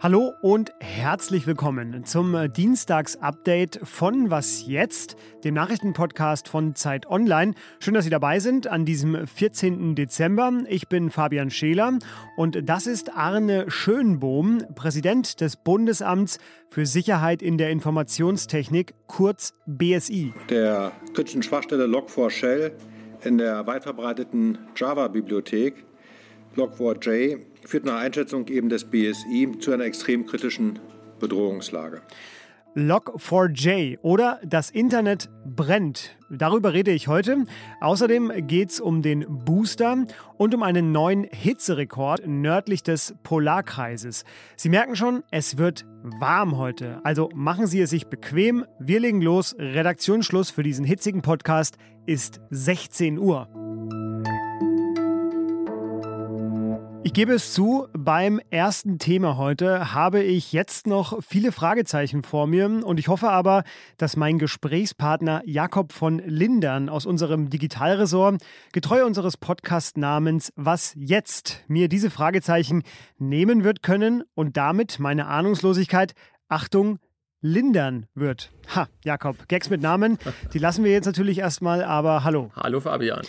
Hallo und herzlich willkommen zum Dienstags-Update von Was jetzt, dem Nachrichtenpodcast von Zeit Online. Schön, dass Sie dabei sind an diesem 14. Dezember. Ich bin Fabian Scheler und das ist Arne Schönbohm, Präsident des Bundesamts für Sicherheit in der Informationstechnik, kurz BSI. Der kritischen Schwachstelle Log4Shell in der weit verbreiteten Java-Bibliothek Log4j führt nach Einschätzung eben des BSI zu einer extrem kritischen Bedrohungslage. Log4j oder das Internet brennt. Darüber rede ich heute. Außerdem geht es um den Booster und um einen neuen Hitzerekord nördlich des Polarkreises. Sie merken schon, es wird warm heute. Also machen Sie es sich bequem. Wir legen los. Redaktionsschluss für diesen hitzigen Podcast ist 16 Uhr. Ich gebe es zu, beim ersten Thema heute habe ich jetzt noch viele Fragezeichen vor mir und ich hoffe aber, dass mein Gesprächspartner Jakob von Lindern aus unserem Digitalresort, getreu unseres Podcast-Namens Was jetzt, mir diese Fragezeichen nehmen wird können und damit meine Ahnungslosigkeit, Achtung, lindern wird. Ha, Jakob, Gags mit Namen, die lassen wir jetzt natürlich erstmal, aber hallo. Hallo Fabian.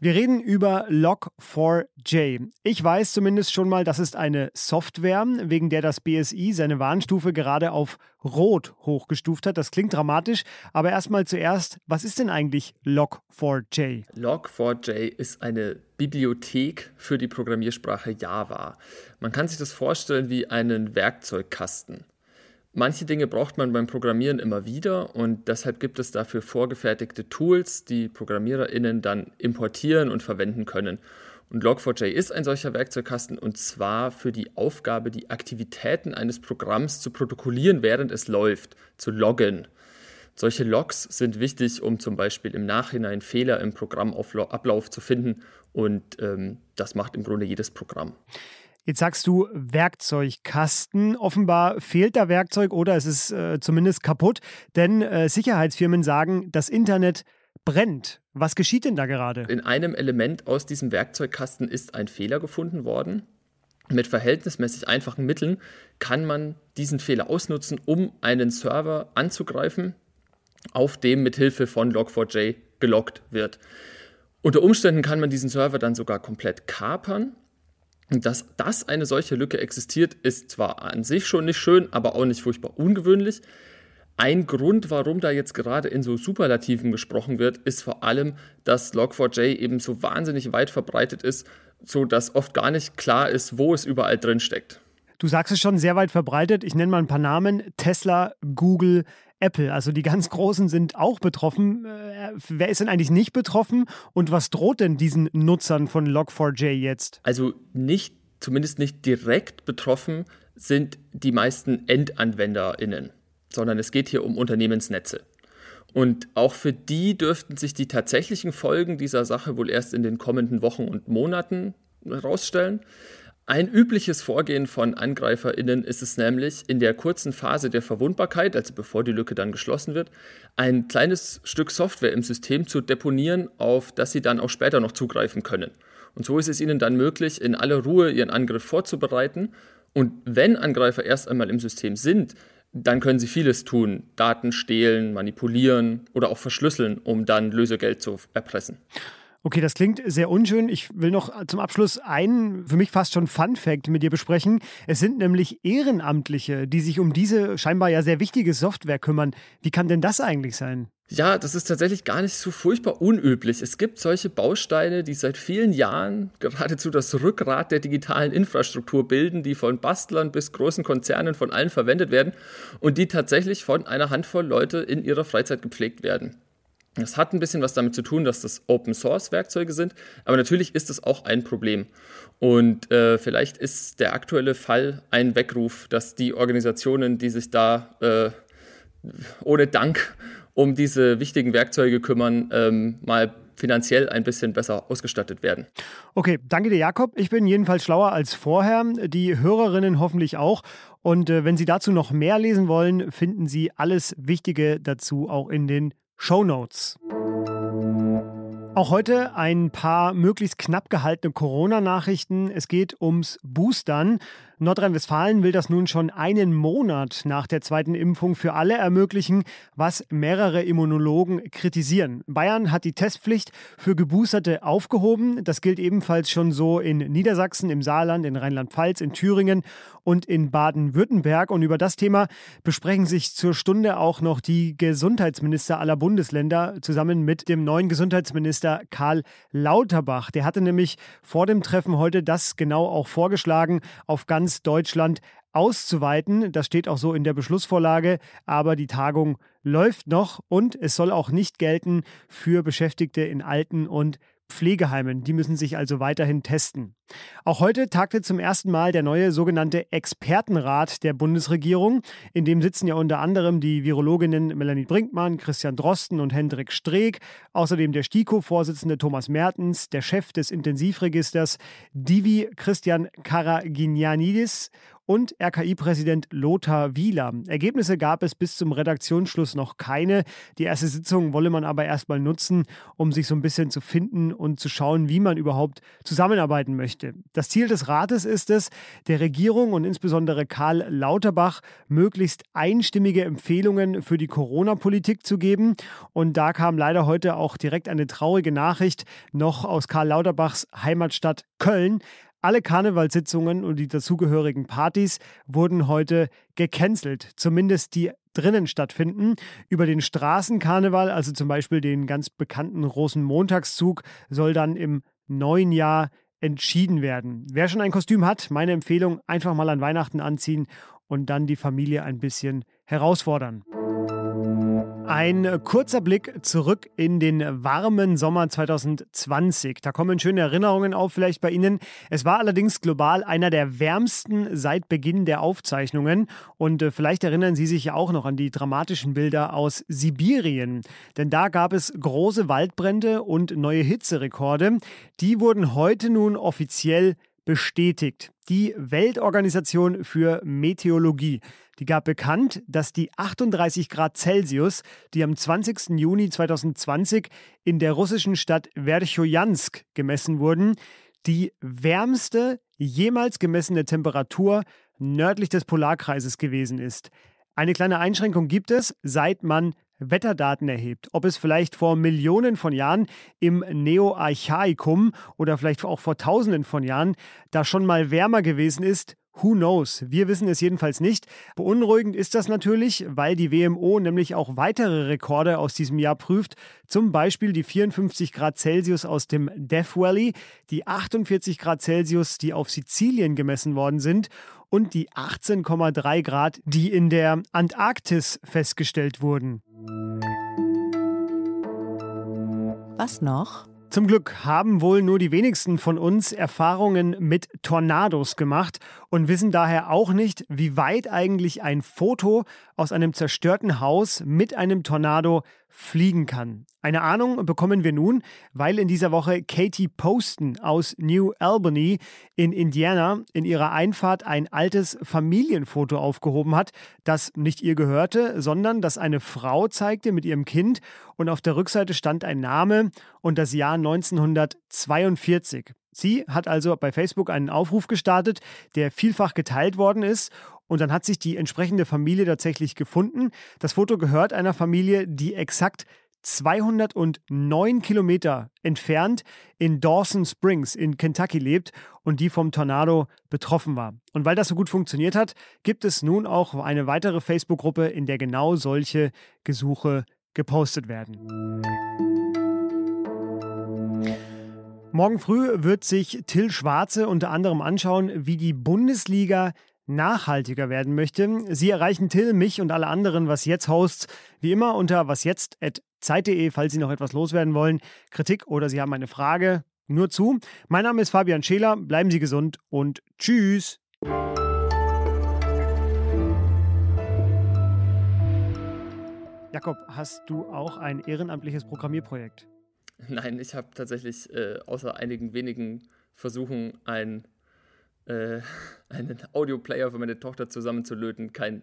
Wir reden über Log4j. Ich weiß zumindest schon mal, das ist eine Software, wegen der das BSI seine Warnstufe gerade auf Rot hochgestuft hat. Das klingt dramatisch, aber erstmal zuerst, was ist denn eigentlich Log4j? Log4j ist eine Bibliothek für die Programmiersprache Java. Man kann sich das vorstellen wie einen Werkzeugkasten. Manche Dinge braucht man beim Programmieren immer wieder und deshalb gibt es dafür vorgefertigte Tools, die ProgrammiererInnen dann importieren und verwenden können. Und Log4j ist ein solcher Werkzeugkasten und zwar für die Aufgabe, die Aktivitäten eines Programms zu protokollieren, während es läuft, zu loggen. Solche Logs sind wichtig, um zum Beispiel im Nachhinein Fehler im Programmablauf zu finden und ähm, das macht im Grunde jedes Programm. Jetzt sagst du Werkzeugkasten. Offenbar fehlt da Werkzeug oder es ist äh, zumindest kaputt, denn äh, Sicherheitsfirmen sagen, das Internet brennt. Was geschieht denn da gerade? In einem Element aus diesem Werkzeugkasten ist ein Fehler gefunden worden. Mit verhältnismäßig einfachen Mitteln kann man diesen Fehler ausnutzen, um einen Server anzugreifen, auf dem mithilfe von Log4j geloggt wird. Unter Umständen kann man diesen Server dann sogar komplett kapern dass das eine solche Lücke existiert, ist zwar an sich schon nicht schön, aber auch nicht furchtbar ungewöhnlich. Ein Grund, warum da jetzt gerade in so Superlativen gesprochen wird, ist vor allem, dass Log4j eben so wahnsinnig weit verbreitet ist, so dass oft gar nicht klar ist, wo es überall drin steckt. Du sagst es schon sehr weit verbreitet. Ich nenne mal ein paar Namen: Tesla, Google, Apple. Also die ganz Großen sind auch betroffen. Äh, wer ist denn eigentlich nicht betroffen und was droht denn diesen Nutzern von Log4j jetzt? Also nicht, zumindest nicht direkt betroffen sind die meisten EndanwenderInnen, sondern es geht hier um Unternehmensnetze. Und auch für die dürften sich die tatsächlichen Folgen dieser Sache wohl erst in den kommenden Wochen und Monaten herausstellen. Ein übliches Vorgehen von AngreiferInnen ist es nämlich, in der kurzen Phase der Verwundbarkeit, also bevor die Lücke dann geschlossen wird, ein kleines Stück Software im System zu deponieren, auf das sie dann auch später noch zugreifen können. Und so ist es ihnen dann möglich, in aller Ruhe ihren Angriff vorzubereiten. Und wenn Angreifer erst einmal im System sind, dann können sie vieles tun. Daten stehlen, manipulieren oder auch verschlüsseln, um dann Lösegeld zu erpressen. Okay, das klingt sehr unschön. Ich will noch zum Abschluss einen für mich fast schon Fun Fact mit dir besprechen. Es sind nämlich Ehrenamtliche, die sich um diese scheinbar ja sehr wichtige Software kümmern. Wie kann denn das eigentlich sein? Ja, das ist tatsächlich gar nicht so furchtbar unüblich. Es gibt solche Bausteine, die seit vielen Jahren geradezu das Rückgrat der digitalen Infrastruktur bilden, die von Bastlern bis großen Konzernen von allen verwendet werden und die tatsächlich von einer Handvoll Leute in ihrer Freizeit gepflegt werden. Das hat ein bisschen was damit zu tun, dass das Open Source Werkzeuge sind, aber natürlich ist es auch ein Problem. Und äh, vielleicht ist der aktuelle Fall ein Weckruf, dass die Organisationen, die sich da äh, ohne Dank um diese wichtigen Werkzeuge kümmern, ähm, mal finanziell ein bisschen besser ausgestattet werden. Okay, danke dir, Jakob. Ich bin jedenfalls schlauer als vorher, die Hörerinnen hoffentlich auch. Und äh, wenn Sie dazu noch mehr lesen wollen, finden Sie alles Wichtige dazu auch in den Show Notes. Auch heute ein paar möglichst knapp gehaltene Corona-Nachrichten. Es geht ums Boostern. Nordrhein-Westfalen will das nun schon einen Monat nach der zweiten Impfung für alle ermöglichen, was mehrere Immunologen kritisieren. Bayern hat die Testpflicht für Geboosterte aufgehoben. Das gilt ebenfalls schon so in Niedersachsen, im Saarland, in Rheinland-Pfalz, in Thüringen und in Baden-Württemberg. Und über das Thema besprechen sich zur Stunde auch noch die Gesundheitsminister aller Bundesländer zusammen mit dem neuen Gesundheitsminister Karl Lauterbach. Der hatte nämlich vor dem Treffen heute das genau auch vorgeschlagen, auf ganz ganz Deutschland auszuweiten. Das steht auch so in der Beschlussvorlage, aber die Tagung läuft noch und es soll auch nicht gelten für Beschäftigte in Alten- und Pflegeheimen. Die müssen sich also weiterhin testen. Auch heute tagte zum ersten Mal der neue sogenannte Expertenrat der Bundesregierung. In dem sitzen ja unter anderem die Virologinnen Melanie Brinkmann, Christian Drosten und Hendrik Streeck, außerdem der STIKO-Vorsitzende Thomas Mertens, der Chef des Intensivregisters Divi Christian Karagianidis und RKI-Präsident Lothar Wieler. Ergebnisse gab es bis zum Redaktionsschluss noch keine. Die erste Sitzung wolle man aber erstmal nutzen, um sich so ein bisschen zu finden und zu schauen, wie man überhaupt zusammenarbeiten möchte. Das Ziel des Rates ist es, der Regierung und insbesondere Karl Lauterbach möglichst einstimmige Empfehlungen für die Corona-Politik zu geben. Und da kam leider heute auch direkt eine traurige Nachricht noch aus Karl Lauterbachs Heimatstadt Köln. Alle Karnevalssitzungen und die dazugehörigen Partys wurden heute gecancelt, zumindest die drinnen stattfinden. Über den Straßenkarneval, also zum Beispiel den ganz bekannten Rosenmontagszug, soll dann im neuen Jahr entschieden werden. Wer schon ein Kostüm hat, meine Empfehlung, einfach mal an Weihnachten anziehen und dann die Familie ein bisschen herausfordern. Ein kurzer Blick zurück in den warmen Sommer 2020. Da kommen schöne Erinnerungen auf, vielleicht bei Ihnen. Es war allerdings global einer der wärmsten seit Beginn der Aufzeichnungen. Und äh, vielleicht erinnern Sie sich ja auch noch an die dramatischen Bilder aus Sibirien. Denn da gab es große Waldbrände und neue Hitzerekorde. Die wurden heute nun offiziell bestätigt. Die Weltorganisation für Meteorologie die gab bekannt, dass die 38 Grad Celsius, die am 20. Juni 2020 in der russischen Stadt Verchojansk gemessen wurden, die wärmste jemals gemessene Temperatur nördlich des Polarkreises gewesen ist. Eine kleine Einschränkung gibt es, seit man Wetterdaten erhebt, ob es vielleicht vor Millionen von Jahren im Neoarchaikum oder vielleicht auch vor Tausenden von Jahren da schon mal wärmer gewesen ist Who knows? Wir wissen es jedenfalls nicht. Beunruhigend ist das natürlich, weil die WMO nämlich auch weitere Rekorde aus diesem Jahr prüft. Zum Beispiel die 54 Grad Celsius aus dem Death Valley, die 48 Grad Celsius, die auf Sizilien gemessen worden sind und die 18,3 Grad, die in der Antarktis festgestellt wurden. Was noch? Zum Glück haben wohl nur die wenigsten von uns Erfahrungen mit Tornados gemacht und wissen daher auch nicht, wie weit eigentlich ein Foto aus einem zerstörten Haus mit einem Tornado fliegen kann. Eine Ahnung bekommen wir nun, weil in dieser Woche Katie Poston aus New Albany in Indiana in ihrer Einfahrt ein altes Familienfoto aufgehoben hat, das nicht ihr gehörte, sondern das eine Frau zeigte mit ihrem Kind und auf der Rückseite stand ein Name und das Jahr 1942. Sie hat also bei Facebook einen Aufruf gestartet, der vielfach geteilt worden ist und dann hat sich die entsprechende Familie tatsächlich gefunden. Das Foto gehört einer Familie, die exakt 209 Kilometer entfernt in Dawson Springs in Kentucky lebt und die vom Tornado betroffen war. Und weil das so gut funktioniert hat, gibt es nun auch eine weitere Facebook-Gruppe, in der genau solche Gesuche gepostet werden. Morgen früh wird sich Till Schwarze unter anderem anschauen, wie die Bundesliga nachhaltiger werden möchte. Sie erreichen Till, mich und alle anderen Was Jetzt Hosts wie immer unter wasjetzt.zeit.de, falls Sie noch etwas loswerden wollen, Kritik oder Sie haben eine Frage, nur zu. Mein Name ist Fabian Scheler, bleiben Sie gesund und tschüss. Jakob, hast du auch ein ehrenamtliches Programmierprojekt? Nein, ich habe tatsächlich äh, außer einigen wenigen Versuchen ein äh, einen Audioplayer für meine Tochter zusammenzulöten kein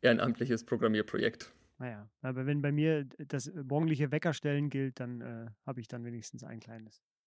ehrenamtliches Programmierprojekt. Naja, aber wenn bei mir das morgendliche Weckerstellen gilt, dann äh, habe ich dann wenigstens ein kleines.